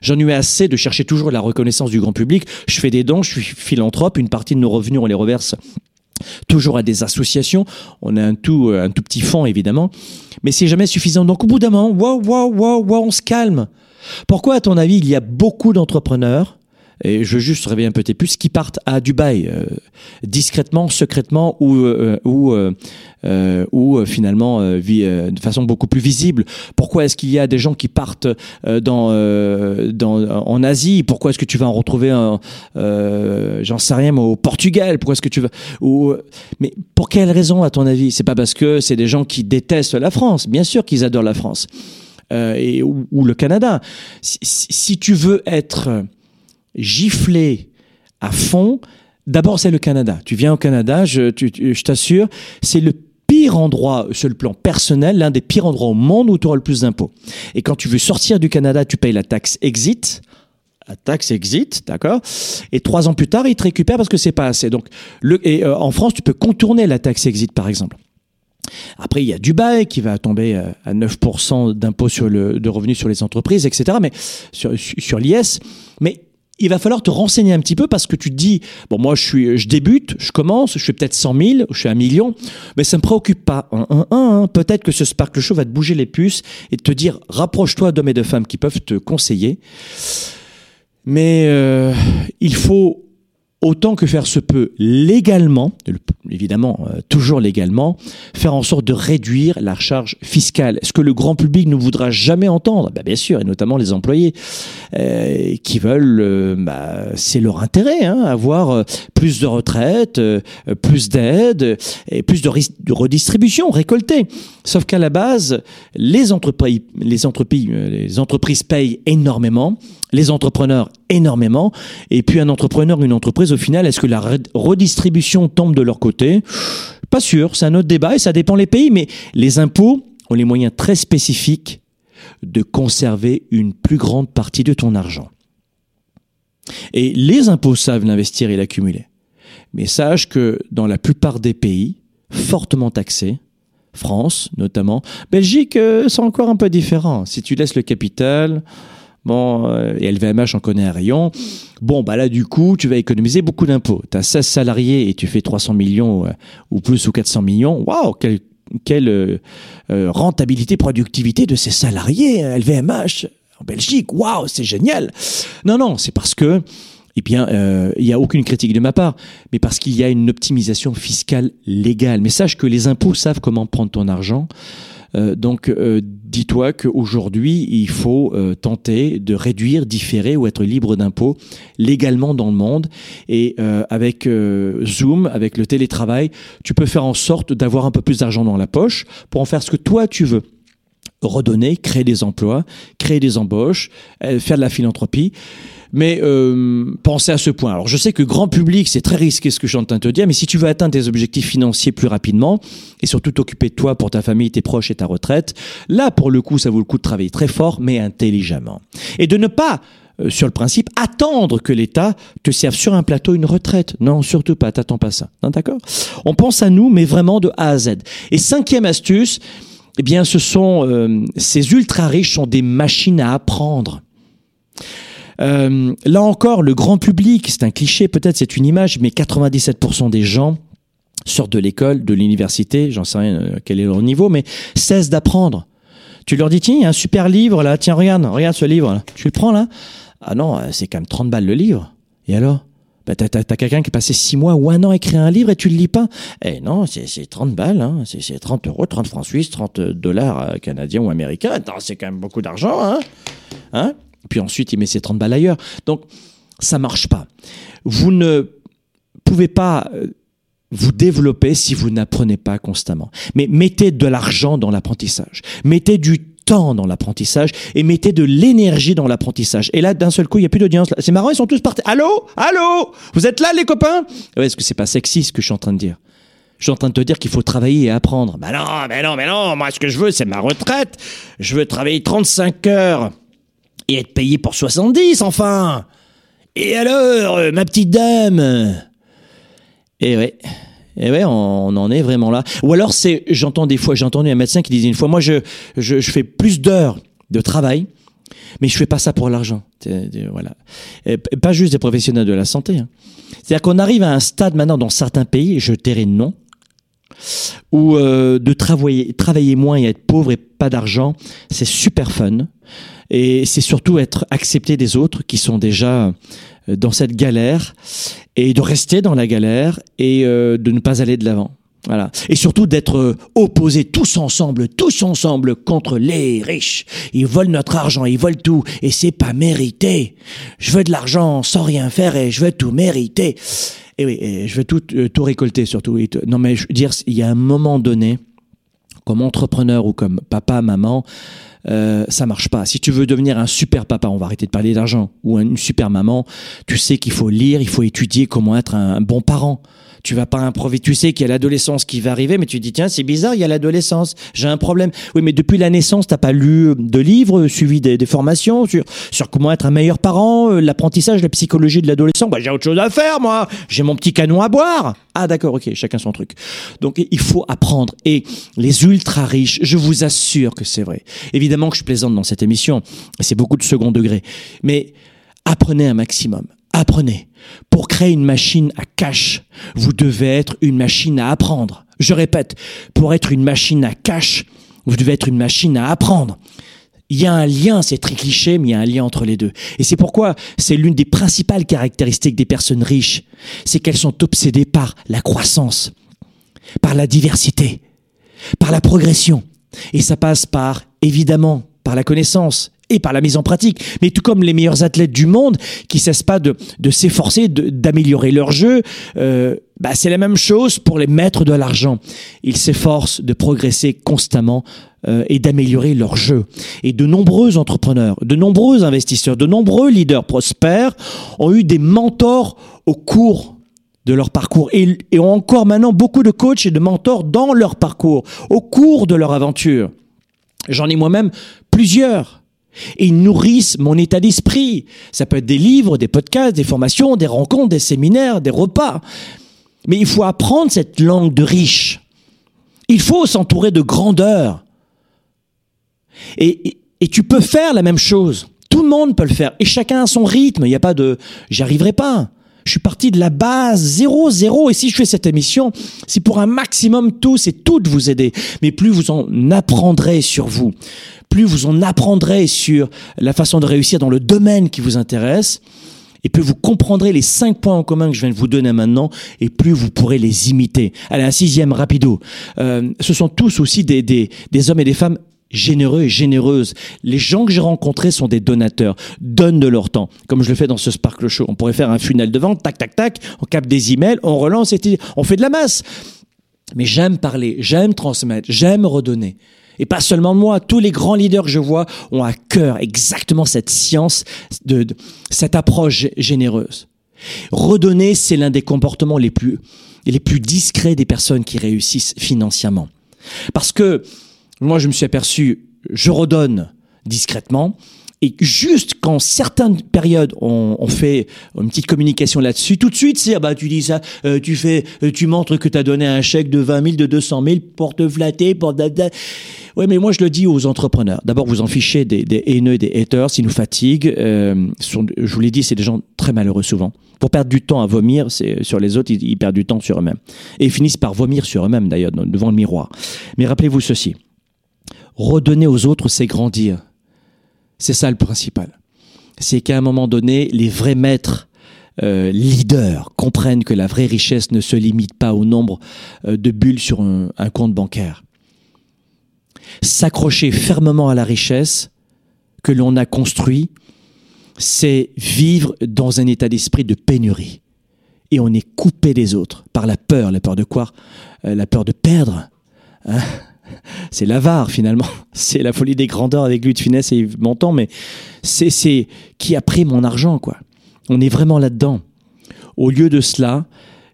j'en ai eu assez de chercher toujours la reconnaissance du grand public. Je fais des dons, je suis philanthrope. Une partie de nos revenus, on les reverse toujours à des associations. On a un tout, euh, un tout petit fonds, évidemment. Mais c'est jamais suffisant. Donc, au bout d'un moment, waouh, waouh, waouh, waouh, on se calme. Pourquoi, à ton avis, il y a beaucoup d'entrepreneurs et je veux juste réveiller un peu tes puces qui partent à Dubaï euh, discrètement, secrètement ou euh, ou euh, ou finalement de façon beaucoup plus visible. Pourquoi est-ce qu'il y a des gens qui partent dans dans en Asie? Pourquoi est-ce que tu vas en retrouver j'en sais rien au Portugal? Pourquoi est-ce que tu vas ou mais pour quelle raison à ton avis? C'est pas parce que c'est des gens qui détestent la France. Bien sûr qu'ils adorent la France. et, ou, le Canada. Si, si tu veux être gifler à fond, d'abord c'est le Canada. Tu viens au Canada, je, t'assure, c'est le pire endroit sur le plan personnel, l'un des pires endroits au monde où tu auras le plus d'impôts. Et quand tu veux sortir du Canada, tu payes la taxe exit. La taxe exit, d'accord Et trois ans plus tard, ils te récupèrent parce que c'est pas assez. Donc, et euh, en France, tu peux contourner la taxe exit, par exemple. Après, il y a Dubaï qui va tomber euh, à 9% d'impôt sur le, de revenus sur les entreprises, etc. Mais sur, sur l'IS. Mais il va falloir te renseigner un petit peu parce que tu te dis, bon, moi, je suis, je débute, je commence, je fais peut-être 100 000, je suis un million, mais ça me préoccupe pas. Un, Peut-être que ce Sparkle Show va te bouger les puces et te dire, rapproche-toi d'hommes et de femmes qui peuvent te conseiller. Mais euh, il faut autant que faire se peut légalement, évidemment euh, toujours légalement, faire en sorte de réduire la charge fiscale. Est-ce que le grand public ne voudra jamais entendre ben Bien sûr, et notamment les employés euh, qui veulent, euh, bah, c'est leur intérêt, hein, avoir plus de retraite, plus d'aide et plus de, de redistribution récoltée. Sauf qu'à la base, les entreprises, les entreprises, les entreprises payent énormément les entrepreneurs énormément. Et puis un entrepreneur, une entreprise, au final, est-ce que la redistribution tombe de leur côté? Pas sûr, c'est un autre débat et ça dépend les pays, mais les impôts ont les moyens très spécifiques de conserver une plus grande partie de ton argent. Et les impôts savent l'investir et l'accumuler. Mais sache que dans la plupart des pays fortement taxés, France notamment, Belgique, euh, c'est encore un peu différent. Si tu laisses le capital, Bon, euh, et LVMH en connaît un rayon. Bon, bah là, du coup, tu vas économiser beaucoup d'impôts. Tu as 16 salariés et tu fais 300 millions euh, ou plus ou 400 millions. Waouh, quelle, quelle euh, rentabilité, productivité de ces salariés, LVMH en Belgique. Waouh, c'est génial. Non, non, c'est parce que, eh bien, il n'y a aucune critique de ma part, mais parce qu'il y a une optimisation fiscale légale. Mais sache que les impôts savent comment prendre ton argent. Euh, donc, euh, dis-toi qu'aujourd'hui, il faut euh, tenter de réduire, différer ou être libre d'impôts légalement dans le monde. Et avec Zoom, avec le télétravail, tu peux faire en sorte d'avoir un peu plus d'argent dans la poche pour en faire ce que toi tu veux redonner, créer des emplois, créer des embauches, faire de la philanthropie mais euh, pensez à ce point. Alors je sais que grand public, c'est très risqué ce que je suis en train de te dire, mais si tu veux atteindre tes objectifs financiers plus rapidement, et surtout t'occuper de toi pour ta famille, tes proches et ta retraite, là pour le coup, ça vaut le coup de travailler très fort, mais intelligemment. Et de ne pas euh, sur le principe, attendre que l'État te serve sur un plateau une retraite. Non, surtout pas, t'attends pas ça. D'accord? On pense à nous, mais vraiment de A à Z. Et cinquième astuce, eh bien, ce sont euh, ces ultra riches sont des machines à apprendre. Euh, là encore, le grand public, c'est un cliché, peut-être c'est une image, mais 97% des gens sortent de l'école, de l'université, j'en sais rien euh, quel est leur niveau, mais cessent d'apprendre. Tu leur dis, tiens, il y a un super livre là, tiens, regarde, regarde ce livre, là. tu le prends là? Ah non, euh, c'est quand même 30 balles le livre. Et alors? Bah, t'as, quelqu'un qui a passé 6 mois ou un an à écrire un livre et tu le lis pas. Eh non, c'est, c'est 30 balles, hein. c'est, c'est 30 euros, 30 francs suisses, 30 dollars euh, canadiens ou américains. C'est quand même beaucoup d'argent, hein, hein? Puis ensuite, il met ses 30 balles ailleurs. Donc, ça marche pas. Vous ne pouvez pas euh, vous développer si vous n'apprenez pas constamment. Mais mettez de l'argent dans l'apprentissage. Mettez du temps dans l'apprentissage et mettez de l'énergie dans l'apprentissage. Et là, d'un seul coup, il n'y a plus d'audience. C'est marrant, ils sont tous partis. Allô? Allô? Vous êtes là, les copains? Est-ce que c'est pas sexy ce que je suis en train de dire? Je suis en train de te dire qu'il faut travailler et apprendre. Ben non, mais non, mais non, moi ce que je veux, c'est ma retraite. Je veux travailler 35 heures et être payé pour 70, enfin. Et alors, euh, ma petite dame? Et ouais. Et ouais, on, en est vraiment là. Ou alors c'est, j'entends des fois, j'ai entendu un médecin qui disait une fois, moi je, je, fais plus d'heures de travail, mais je fais pas ça pour l'argent. Voilà. Et pas juste des professionnels de la santé. Hein. C'est-à-dire qu'on arrive à un stade maintenant dans certains pays, je tairai non, où euh, de travailler, travailler moins et être pauvre et pas d'argent, c'est super fun. Et c'est surtout être accepté des autres qui sont déjà dans cette galère et de rester dans la galère et euh, de ne pas aller de l'avant. Voilà. Et surtout d'être euh, opposés tous ensemble, tous ensemble contre les riches. Ils volent notre argent, ils volent tout et c'est pas mérité. Je veux de l'argent sans rien faire et je veux tout mériter. Et oui, et je veux tout, tout récolter surtout. Non mais je veux dire, il y a un moment donné, comme entrepreneur ou comme papa, maman, euh, ça marche pas. Si tu veux devenir un super papa, on va arrêter de parler d'argent, ou une super maman, tu sais qu'il faut lire, il faut étudier comment être un bon parent. Tu vas pas improviser. Tu sais qu'il y a l'adolescence qui va arriver, mais tu dis tiens c'est bizarre, il y a l'adolescence. J'ai un problème. Oui, mais depuis la naissance, t'as pas lu de livres, suivi des, des, formations sur sur comment être un meilleur parent, euh, l'apprentissage, la psychologie de l'adolescent. Bah j'ai autre chose à faire moi. J'ai mon petit canon à boire. Ah d'accord, ok, chacun son truc. Donc il faut apprendre. Et les ultra riches, je vous assure que c'est vrai. Évidemment que je plaisante dans cette émission, c'est beaucoup de second degré, mais apprenez un maximum. Apprenez. Pour créer une machine à cash, vous devez être une machine à apprendre. Je répète, pour être une machine à cash, vous devez être une machine à apprendre. Il y a un lien, c'est très cliché, mais il y a un lien entre les deux. Et c'est pourquoi c'est l'une des principales caractéristiques des personnes riches, c'est qu'elles sont obsédées par la croissance, par la diversité, par la progression. Et ça passe par, évidemment, par la connaissance, et par la mise en pratique. Mais tout comme les meilleurs athlètes du monde qui cessent pas de, s'efforcer d'améliorer leur jeu, euh, bah c'est la même chose pour les maîtres de l'argent. Ils s'efforcent de progresser constamment euh, et d'améliorer leur jeu. Et de nombreux entrepreneurs, de nombreux investisseurs, de nombreux leaders prospères ont eu des mentors au cours de leur parcours et ont encore maintenant beaucoup de coachs et de mentors dans leur parcours, au cours de leur aventure. J'en ai moi-même plusieurs et ils nourrissent mon état d'esprit. Ça peut être des livres, des podcasts, des formations, des rencontres, des séminaires, des repas. Mais il faut apprendre cette langue de riche. Il faut s'entourer de grandeur. Et, et, tu peux faire la même chose. Tout le monde peut le faire. Et chacun a son rythme. Il n'y a pas de j'y arriverai pas. Je suis parti de la base, zéro, zéro. Et si je fais cette émission, c'est pour un maximum tous et toutes vous aider. Mais plus vous en apprendrez sur vous, plus vous en apprendrez sur la façon de réussir dans le domaine qui vous intéresse, et plus vous comprendrez les cinq points en commun que je viens de vous donner maintenant, et plus vous pourrez les imiter. Allez, un sixième rapido. Euh, ce sont tous aussi des, des, des hommes et des femmes généreux et généreuses. Les gens que j'ai rencontrés sont des donateurs, donnent de leur temps, comme je le fais dans ce Sparkle Show. On pourrait faire un funnel de vente, tac, tac, tac, on capte des emails, on relance, et on fait de la masse. Mais j'aime parler, j'aime transmettre, j'aime redonner. Et pas seulement moi, tous les grands leaders que je vois ont à cœur exactement cette science, de, cette approche généreuse. Redonner, c'est l'un des comportements les plus, les plus discrets des personnes qui réussissent financièrement. Parce que moi, je me suis aperçu, je redonne discrètement, et juste quand certaines périodes on, on fait une petite communication là-dessus, tout de suite c'est ah bah tu dis ça, euh, tu fais, euh, tu montres que tu as donné un chèque de 20 000, de 200 000 pour te flatter, pour oui, mais moi je le dis aux entrepreneurs. D'abord, vous en fichez des, des haineux, des haters, ils nous fatiguent. Euh, sont, je vous l'ai dit, c'est des gens très malheureux souvent. Pour perdre du temps à vomir c'est sur les autres, ils, ils perdent du temps sur eux-mêmes. Et ils finissent par vomir sur eux-mêmes d'ailleurs, devant le miroir. Mais rappelez-vous ceci redonner aux autres, c'est grandir. C'est ça le principal. C'est qu'à un moment donné, les vrais maîtres, euh, leaders comprennent que la vraie richesse ne se limite pas au nombre euh, de bulles sur un, compte bancaire. S'accrocher fermement à la richesse que l'on a construit, c'est vivre dans un état d'esprit de pénurie. Et on est coupé des autres par la peur. La peur de quoi? Euh, La peur de perdre. Hein? c'est l'avare finalement. C'est la folie des grandeurs avec lui de finesse et Yves Montand, mais c'est c'est qui a pris mon argent quoi. On est vraiment là-dedans. Au lieu de cela,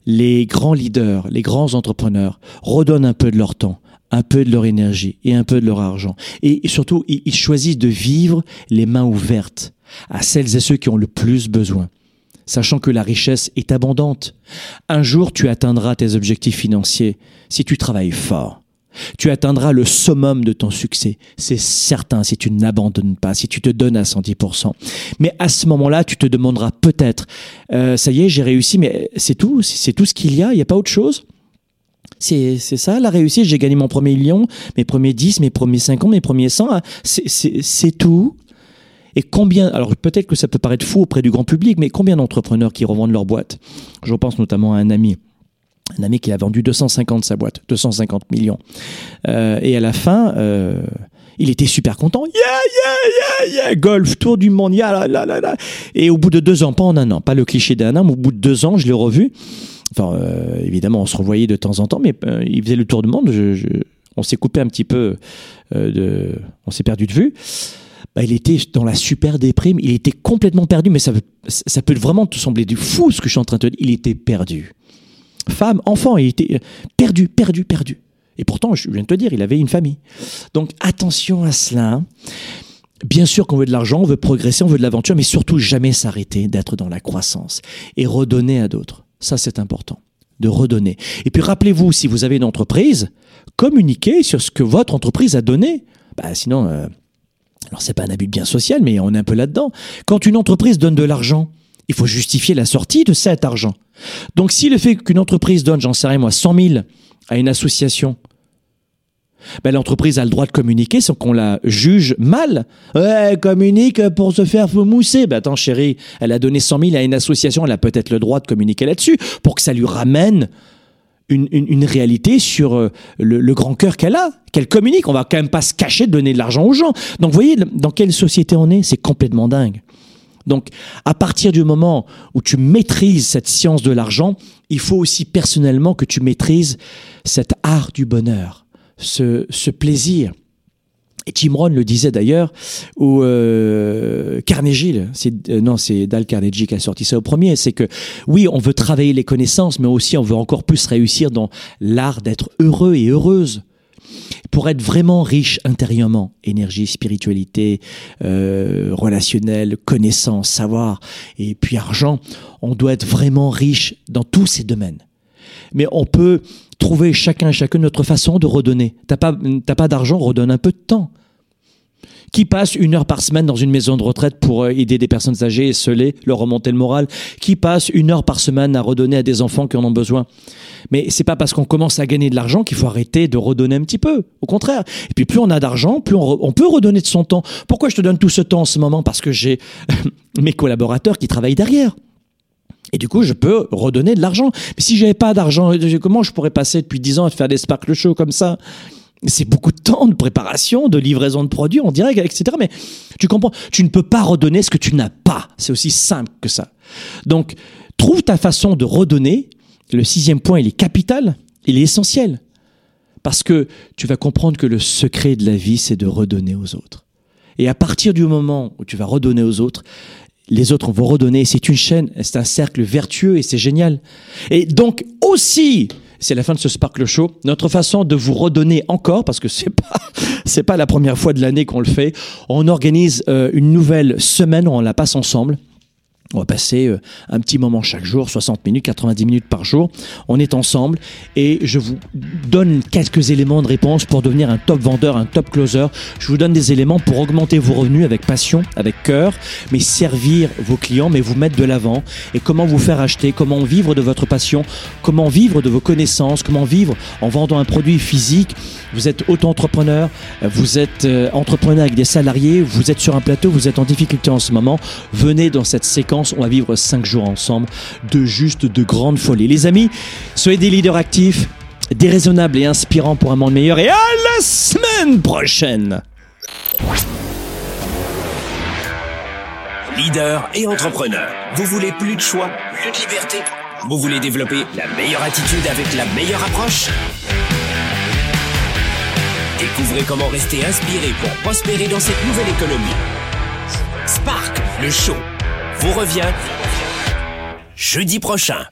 les grands leaders, les grands entrepreneurs redonnent un peu de leur temps, un peu de leur énergie et un peu de leur argent. Et surtout, ils ils choisissent de vivre les mains ouvertes à celles et ceux qui ont le plus besoin, sachant que la richesse est abondante. Un jour, tu atteindras tes objectifs financiers si tu travailles fort. Tu atteindras le summum de ton succès, c'est certain si tu n'abandonnes pas, si tu te donnes à 110%. Mais à ce moment-là, tu te demanderas peut-être, euh, ça y est, j'ai réussi, mais c'est tout, c'est tout ce qu'il y a, il n'y a pas autre chose? C'est ça la réussite. J'ai gagné mon premier million, mes premiers 10, mes premiers 50, mes premiers 100. hein. C'est tout. Et combien, alors peut-être que ça peut paraître fou auprès du grand public, mais combien d'entrepreneurs qui revendent leur boîte? Je pense notamment à un ami. Un ami qui a vendu 250 sa boîte, 250 millions. Euh, et à la fin, euh, il était super content. Yeah, yeah, yeah, yeah, golf, tour du monde, yeah, là, là, là. Et au bout de deux ans, pas en un an, pas le cliché d'un an, mais au bout de deux ans, je l'ai revu. Enfin, euh, évidemment, on se revoyait de temps en temps, mais il faisait le tour du monde. On s'est coupé un petit peu de, on s'est perdu de vue. Bah, il était dans la super déprime. Il était complètement perdu, mais ça, ça peut vraiment te sembler du fou ce que je suis en train de te dire. Il était perdu. Femme, enfant, il était euh, perdu, perdu, perdu. Et pourtant, je viens de te dire, il avait une famille. Donc attention à cela. Bien sûr qu'on veut de l'argent, on veut progresser, on veut de l'aventure, mais surtout jamais s'arrêter d'être dans la croissance et redonner à d'autres. Ça, c'est important, de redonner. Et puis rappelez-vous, si vous avez une entreprise, communiquez sur ce que votre entreprise a donné. Bah, sinon, euh, alors c'est pas un abus de bien social, mais on est un peu là-dedans. Quand une entreprise donne de l'argent, il faut justifier la sortie de cet argent. Donc si le fait qu'une entreprise donne, j'en sais rien moi, 100 000 à une association, ben, l'entreprise a le droit de communiquer sans qu'on la juge mal. Ouais, elle communique pour se faire mousser. Ben attends chérie, elle a donné 100 000 à une association, elle a peut-être le droit de communiquer là-dessus pour que ça lui ramène une, réalité sur euh, le, le grand cœur qu'elle a, qu'elle communique. On va quand même pas se cacher de donner de l'argent aux gens. Donc vous voyez dans quelle société on est, c'est complètement dingue. Donc, à partir du moment où tu maîtrises cette science de l'argent, il faut aussi personnellement que tu maîtrises cet art du bonheur, ce, plaisir. Et Jim Rohn le disait d'ailleurs, ou euh, Carnegie, euh, non, c'est Dal Carnegie qui a sorti ça au premier, c'est que oui, on veut travailler les connaissances, mais aussi on veut encore plus réussir dans l'art d'être heureux et heureuse. Pour être vraiment riche intérieurement, énergie, spiritualité, euh, relationnel, connaissance, savoir, et puis argent, on doit être vraiment riche dans tous ces domaines. Mais on peut trouver chacun et chacun notre façon de redonner. T'as pas, pas d'argent, redonne un peu de temps. Qui passe une heure par semaine dans une maison de retraite pour euh, aider des personnes âgées et seules, leur remonter le moral Qui passe une heure par semaine à redonner à des enfants qui en ont besoin Mais c'est pas parce qu'on commence à gagner de l'argent qu'il faut arrêter de redonner un petit peu. Au contraire. Et puis plus on a d'argent, plus on, peut redonner de son temps. Pourquoi je te donne tout ce temps en ce moment? Parce que j'ai mes collaborateurs qui travaillent derrière. Et du coup, je peux redonner de l'argent. Mais si j'avais pas d'argent, comment je pourrais passer depuis 10 ans à faire des sparkle shows comme ça? C'est beaucoup de temps de préparation, de livraison de produits en direct, etc. Mais tu comprends, tu ne peux pas redonner ce que tu n'as pas. C'est aussi simple que ça. Donc, trouve ta façon de redonner. Le sixième point, il est capital, il est essentiel. Parce que tu vas comprendre que le secret de la vie, c'est de redonner aux autres. Et à partir du moment où tu vas redonner aux autres, les autres vont redonner. C'est une chaîne, c'est un cercle vertueux et c'est génial. Et donc aussi, c'est la fin de ce Sparkle Show, notre façon de vous redonner encore, parce que c'est pas, c'est pas la première fois de l'année qu'on le fait. On organise euh, une nouvelle semaine où on la passe ensemble. On va passer euh, un petit moment chaque jour, 60 minutes, 90 minutes par jour. On est ensemble et je vous donne quelques éléments de réponse pour devenir un top vendeur, un top closer. Je vous donne des éléments pour augmenter vos revenus avec passion, avec cœur, mais servir vos clients, mais vous mettre de l'avant et comment vous faire acheter, comment vivre de votre passion, comment vivre de vos connaissances, comment vivre en vendant un produit physique. Vous êtes auto-entrepreneur, vous êtes euh, entrepreneur avec des salariés, vous êtes sur un plateau, vous êtes en difficulté en ce moment. Venez dans cette séquence on va vivre cinq jours ensemble de juste de grandes folies. Les amis, soyez des leaders actifs, déraisonnables et inspirants pour un monde meilleur. Et à la semaine prochaine Leader et entrepreneur, vous voulez plus de choix, plus de liberté? Vous voulez développer la meilleure attitude avec la meilleure approche? Découvrez comment rester inspiré pour prospérer dans cette nouvelle économie. Spark, le show vous revient jeudi prochain.